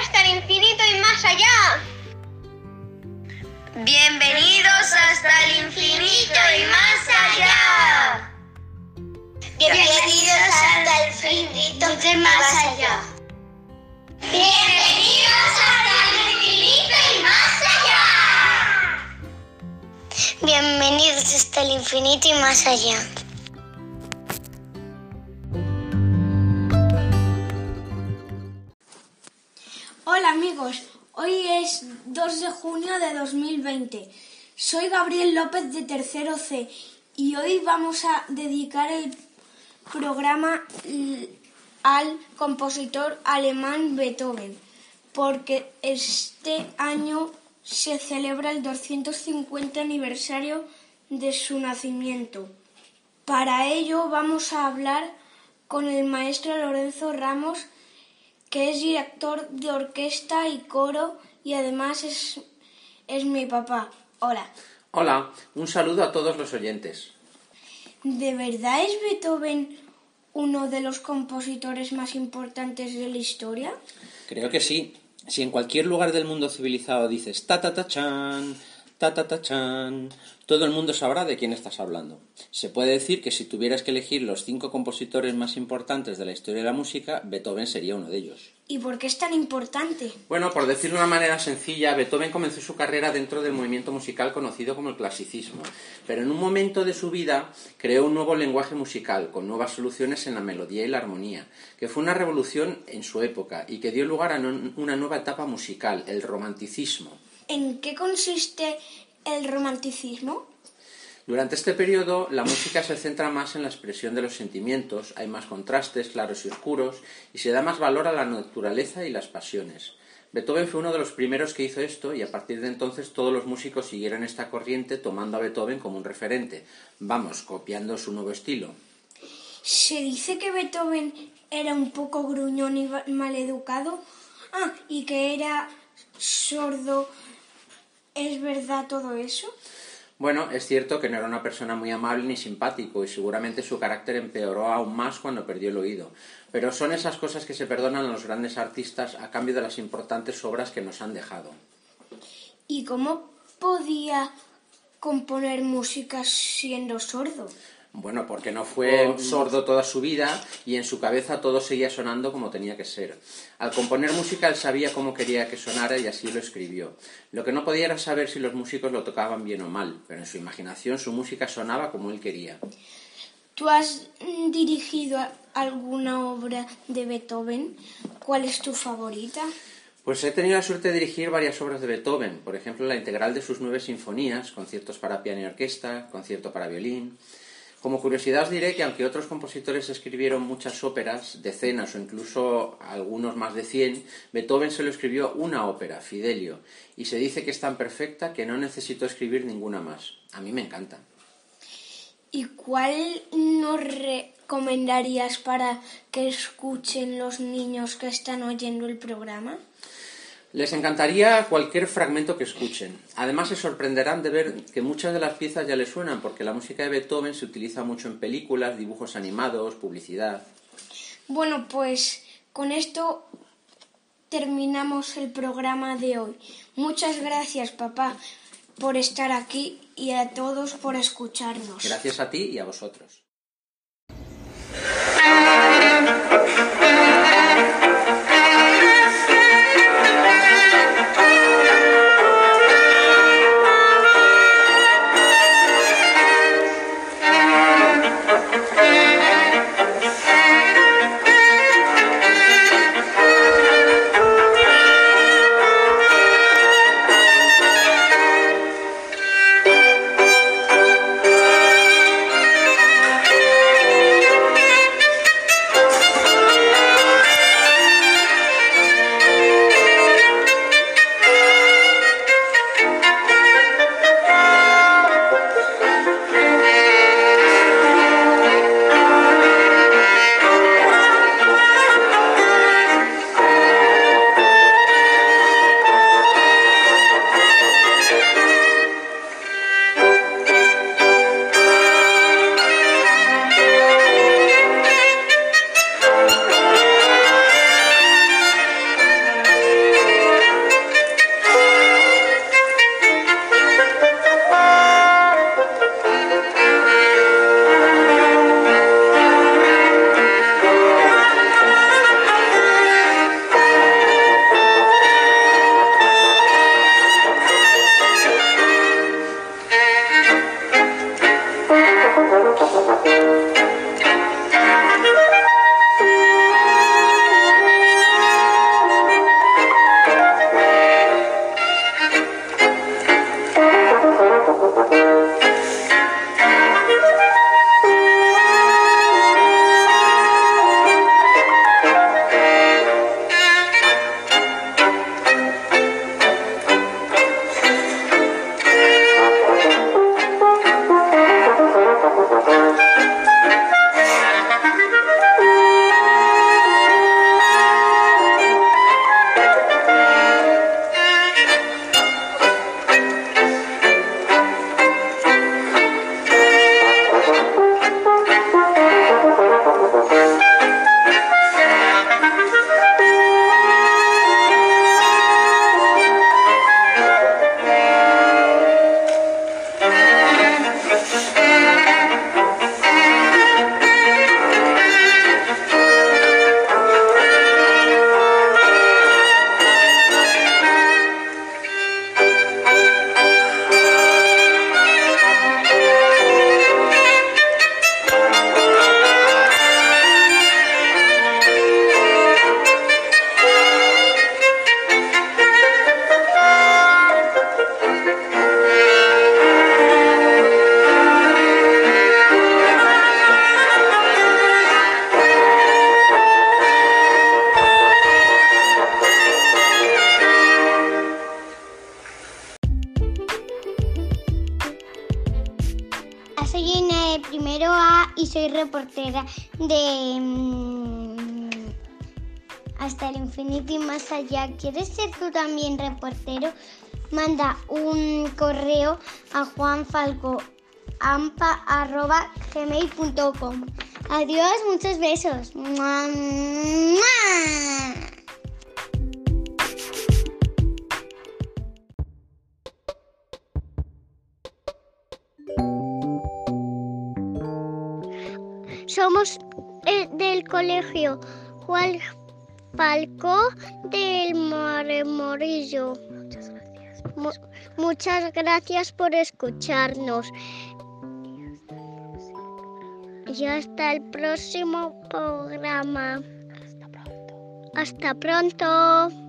hasta el infinito y más allá. Bienvenidos hasta el infinito y más allá. Bienvenidos hasta el infinito y más allá. Bienvenidos hasta el infinito y más allá. Bienvenidos hasta el infinito y más allá. Amigos, hoy es 2 de junio de 2020. Soy Gabriel López de Tercero C y hoy vamos a dedicar el programa al compositor alemán Beethoven, porque este año se celebra el 250 aniversario de su nacimiento. Para ello vamos a hablar con el maestro Lorenzo Ramos, que es director de orquesta y coro y además es, es mi papá. Hola. Hola, un saludo a todos los oyentes. ¿De verdad es Beethoven uno de los compositores más importantes de la historia? Creo que sí. Si en cualquier lugar del mundo civilizado dices ta ta ta chan, ta ta ta chan, todo el mundo sabrá de quién estás hablando. Se puede decir que si tuvieras que elegir los cinco compositores más importantes de la historia de la música, Beethoven sería uno de ellos. ¿Y por qué es tan importante? Bueno, por decirlo de una manera sencilla, Beethoven comenzó su carrera dentro del movimiento musical conocido como el clasicismo, pero en un momento de su vida creó un nuevo lenguaje musical, con nuevas soluciones en la melodía y la armonía, que fue una revolución en su época y que dio lugar a una nueva etapa musical, el romanticismo. ¿En qué consiste el romanticismo? Durante este periodo, la música se centra más en la expresión de los sentimientos, hay más contrastes claros y oscuros, y se da más valor a la naturaleza y las pasiones. Beethoven fue uno de los primeros que hizo esto y a partir de entonces todos los músicos siguieron esta corriente tomando a Beethoven como un referente, vamos, copiando su nuevo estilo. Se dice que Beethoven era un poco gruñón y maleducado, ah, y que era sordo. ¿Es verdad todo eso? Bueno, es cierto que no era una persona muy amable ni simpático y seguramente su carácter empeoró aún más cuando perdió el oído. Pero son esas cosas que se perdonan a los grandes artistas a cambio de las importantes obras que nos han dejado. ¿Y cómo podía componer música siendo sordo? Bueno, porque no fue sordo toda su vida y en su cabeza todo seguía sonando como tenía que ser. Al componer música él sabía cómo quería que sonara y así lo escribió. Lo que no podía era saber si los músicos lo tocaban bien o mal, pero en su imaginación su música sonaba como él quería. ¿Tú has dirigido alguna obra de Beethoven? ¿Cuál es tu favorita? Pues he tenido la suerte de dirigir varias obras de Beethoven, por ejemplo la integral de sus nueve sinfonías, conciertos para piano y orquesta, concierto para violín. Como curiosidad os diré que aunque otros compositores escribieron muchas óperas, decenas o incluso algunos más de cien, Beethoven solo escribió una ópera, Fidelio, y se dice que es tan perfecta que no necesitó escribir ninguna más. A mí me encanta. ¿Y cuál nos recomendarías para que escuchen los niños que están oyendo el programa? Les encantaría cualquier fragmento que escuchen. Además se sorprenderán de ver que muchas de las piezas ya les suenan porque la música de Beethoven se utiliza mucho en películas, dibujos animados, publicidad. Bueno, pues con esto terminamos el programa de hoy. Muchas gracias, papá, por estar aquí y a todos por escucharnos. Gracias a ti y a vosotros. Soy Ina de primero A y soy reportera de mm, Hasta el infinito y más allá. ¿Quieres ser tú también reportero? Manda un correo a juanfalcoampa.gmail.com Adiós, muchos besos. ¡Mua, mua! Somos eh, del colegio Juan Falcó del Morillo. Muchas gracias. muchas gracias por escucharnos. Y hasta el próximo programa. Hasta pronto. Hasta pronto.